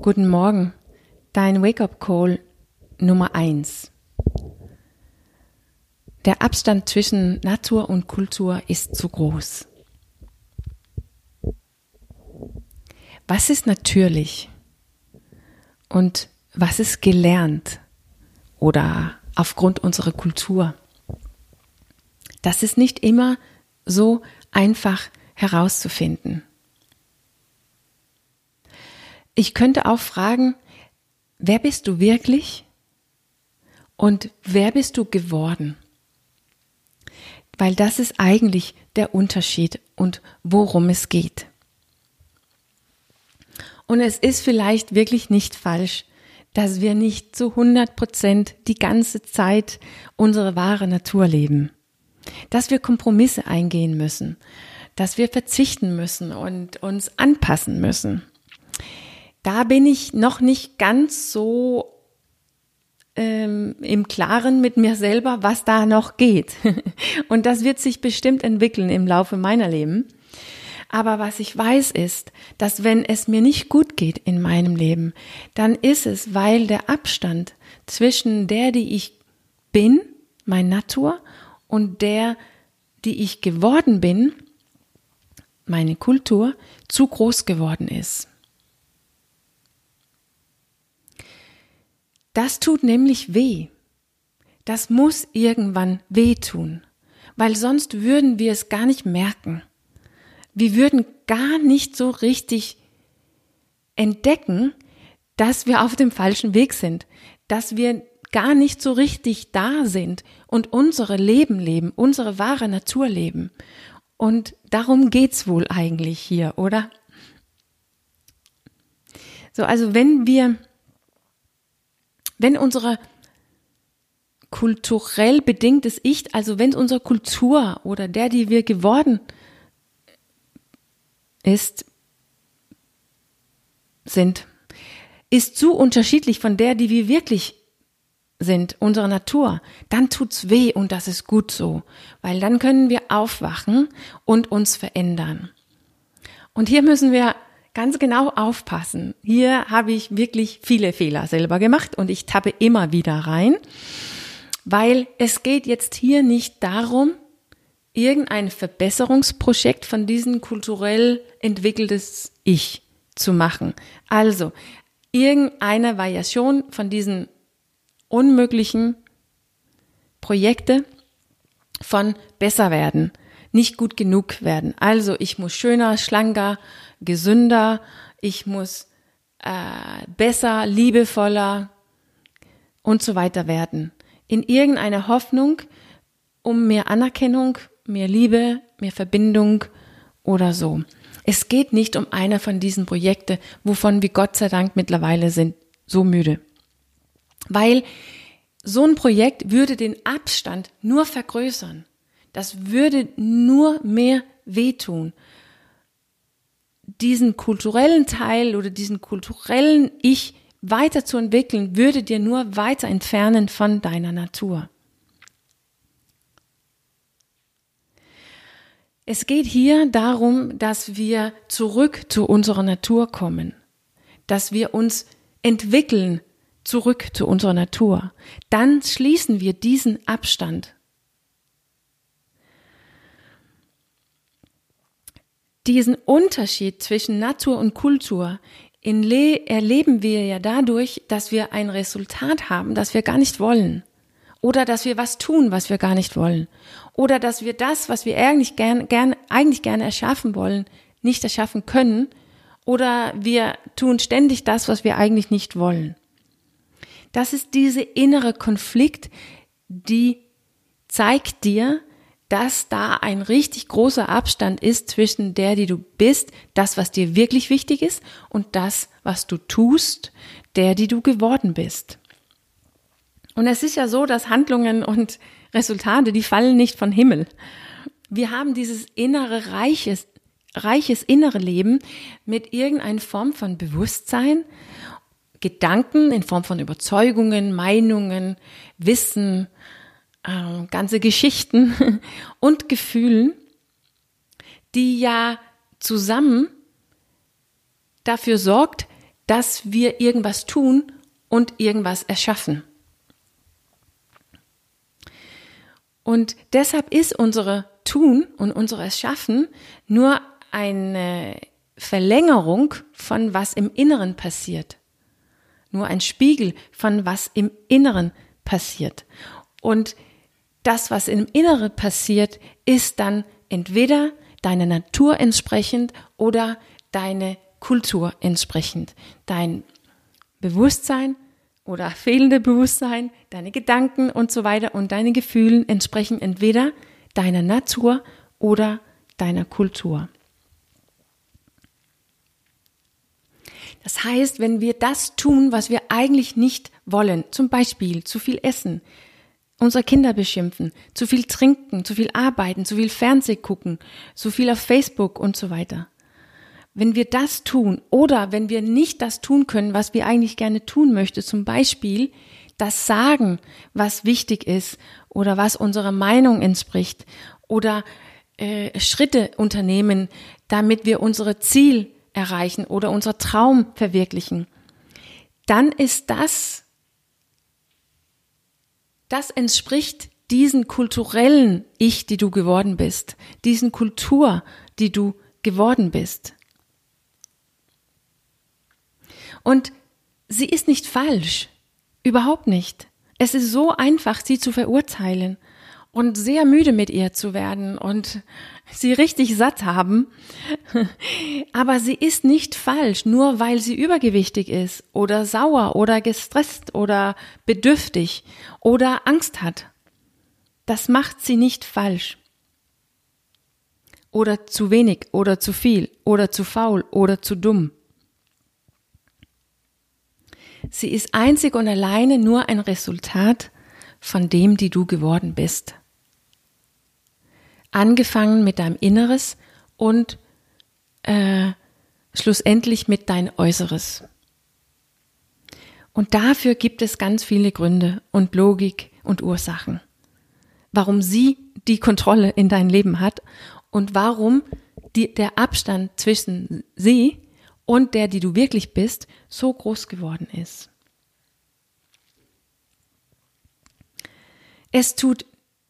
Guten Morgen. Dein Wake-up-Call Nummer eins. Der Abstand zwischen Natur und Kultur ist zu groß. Was ist natürlich und was ist gelernt oder aufgrund unserer Kultur? Das ist nicht immer so einfach herauszufinden. Ich könnte auch fragen, wer bist du wirklich und wer bist du geworden? Weil das ist eigentlich der Unterschied und worum es geht. Und es ist vielleicht wirklich nicht falsch, dass wir nicht zu 100 Prozent die ganze Zeit unsere wahre Natur leben. Dass wir Kompromisse eingehen müssen. Dass wir verzichten müssen und uns anpassen müssen da bin ich noch nicht ganz so ähm, im Klaren mit mir selber, was da noch geht. Und das wird sich bestimmt entwickeln im Laufe meiner Leben. Aber was ich weiß ist, dass wenn es mir nicht gut geht in meinem Leben, dann ist es, weil der Abstand zwischen der, die ich bin, mein Natur, und der, die ich geworden bin, meine Kultur, zu groß geworden ist. Das tut nämlich weh. Das muss irgendwann wehtun, weil sonst würden wir es gar nicht merken. Wir würden gar nicht so richtig entdecken, dass wir auf dem falschen Weg sind, dass wir gar nicht so richtig da sind und unsere Leben leben, unsere wahre Natur leben. Und darum geht's wohl eigentlich hier, oder? So, also wenn wir wenn unsere kulturell bedingtes Ich, also wenn unsere Kultur oder der, die wir geworden ist, sind, ist zu unterschiedlich von der, die wir wirklich sind, unserer Natur, dann tut's weh und das ist gut so, weil dann können wir aufwachen und uns verändern. Und hier müssen wir ganz genau aufpassen. Hier habe ich wirklich viele Fehler selber gemacht und ich tappe immer wieder rein, weil es geht jetzt hier nicht darum, irgendein Verbesserungsprojekt von diesem kulturell entwickeltes Ich zu machen. Also irgendeine Variation von diesen unmöglichen Projekte von besser werden, nicht gut genug werden. Also ich muss schöner, schlanker, gesünder, ich muss äh, besser, liebevoller und so weiter werden. In irgendeiner Hoffnung um mehr Anerkennung, mehr Liebe, mehr Verbindung oder so. Es geht nicht um einer von diesen Projekten, wovon wir Gott sei Dank mittlerweile sind so müde. Weil so ein Projekt würde den Abstand nur vergrößern. Das würde nur mehr wehtun diesen kulturellen Teil oder diesen kulturellen Ich weiterzuentwickeln, würde dir nur weiter entfernen von deiner Natur. Es geht hier darum, dass wir zurück zu unserer Natur kommen, dass wir uns entwickeln zurück zu unserer Natur. Dann schließen wir diesen Abstand diesen Unterschied zwischen Natur und Kultur erleben wir ja dadurch, dass wir ein Resultat haben, das wir gar nicht wollen. Oder dass wir was tun, was wir gar nicht wollen. Oder dass wir das, was wir eigentlich gern, gern, eigentlich gerne erschaffen wollen, nicht erschaffen können. Oder wir tun ständig das, was wir eigentlich nicht wollen. Das ist diese innere Konflikt, die zeigt dir, dass da ein richtig großer Abstand ist zwischen der, die du bist, das, was dir wirklich wichtig ist, und das, was du tust, der, die du geworden bist. Und es ist ja so, dass Handlungen und Resultate, die fallen nicht von Himmel. Wir haben dieses innere reiches, reiches innere Leben mit irgendeiner Form von Bewusstsein, Gedanken in Form von Überzeugungen, Meinungen, Wissen, äh, ganze Geschichten und Gefühlen, die ja zusammen dafür sorgt, dass wir irgendwas tun und irgendwas erschaffen. Und deshalb ist unsere Tun und unser Erschaffen nur eine Verlängerung von was im Inneren passiert. Nur ein Spiegel von was im Inneren passiert. Und das, was im Inneren passiert, ist dann entweder deine Natur entsprechend oder deine Kultur entsprechend. Dein Bewusstsein oder fehlende Bewusstsein, deine Gedanken und so weiter und deine Gefühlen entsprechen entweder deiner Natur oder deiner Kultur. Das heißt, wenn wir das tun, was wir eigentlich nicht wollen, zum Beispiel zu viel essen, unsere Kinder beschimpfen, zu viel trinken, zu viel arbeiten, zu viel Fernseh gucken, zu viel auf Facebook und so weiter. Wenn wir das tun oder wenn wir nicht das tun können, was wir eigentlich gerne tun möchten, zum Beispiel das sagen, was wichtig ist oder was unserer Meinung entspricht oder äh, Schritte unternehmen, damit wir unsere Ziel erreichen oder unser Traum verwirklichen, dann ist das das entspricht diesen kulturellen Ich, die du geworden bist, diesen Kultur, die du geworden bist. Und sie ist nicht falsch, überhaupt nicht. Es ist so einfach, sie zu verurteilen und sehr müde mit ihr zu werden und sie richtig satt haben. Aber sie ist nicht falsch, nur weil sie übergewichtig ist oder sauer oder gestresst oder bedürftig oder Angst hat. Das macht sie nicht falsch. Oder zu wenig oder zu viel oder zu faul oder zu dumm. Sie ist einzig und alleine nur ein Resultat von dem, die du geworden bist angefangen mit deinem Inneres und äh, schlussendlich mit dein Äußeres. Und dafür gibt es ganz viele Gründe und Logik und Ursachen, warum sie die Kontrolle in dein Leben hat und warum die, der Abstand zwischen sie und der, die du wirklich bist, so groß geworden ist. Es tut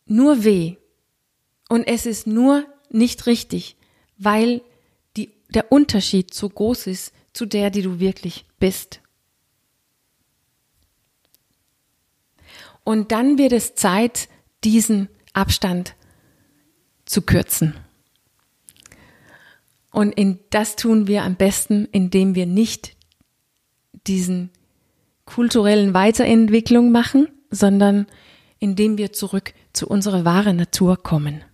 nur weh, und es ist nur nicht richtig, weil die, der Unterschied so groß ist zu der, die du wirklich bist. Und dann wird es Zeit, diesen Abstand zu kürzen. Und in, das tun wir am besten, indem wir nicht diesen kulturellen Weiterentwicklung machen, sondern indem wir zurück zu unserer wahren Natur kommen.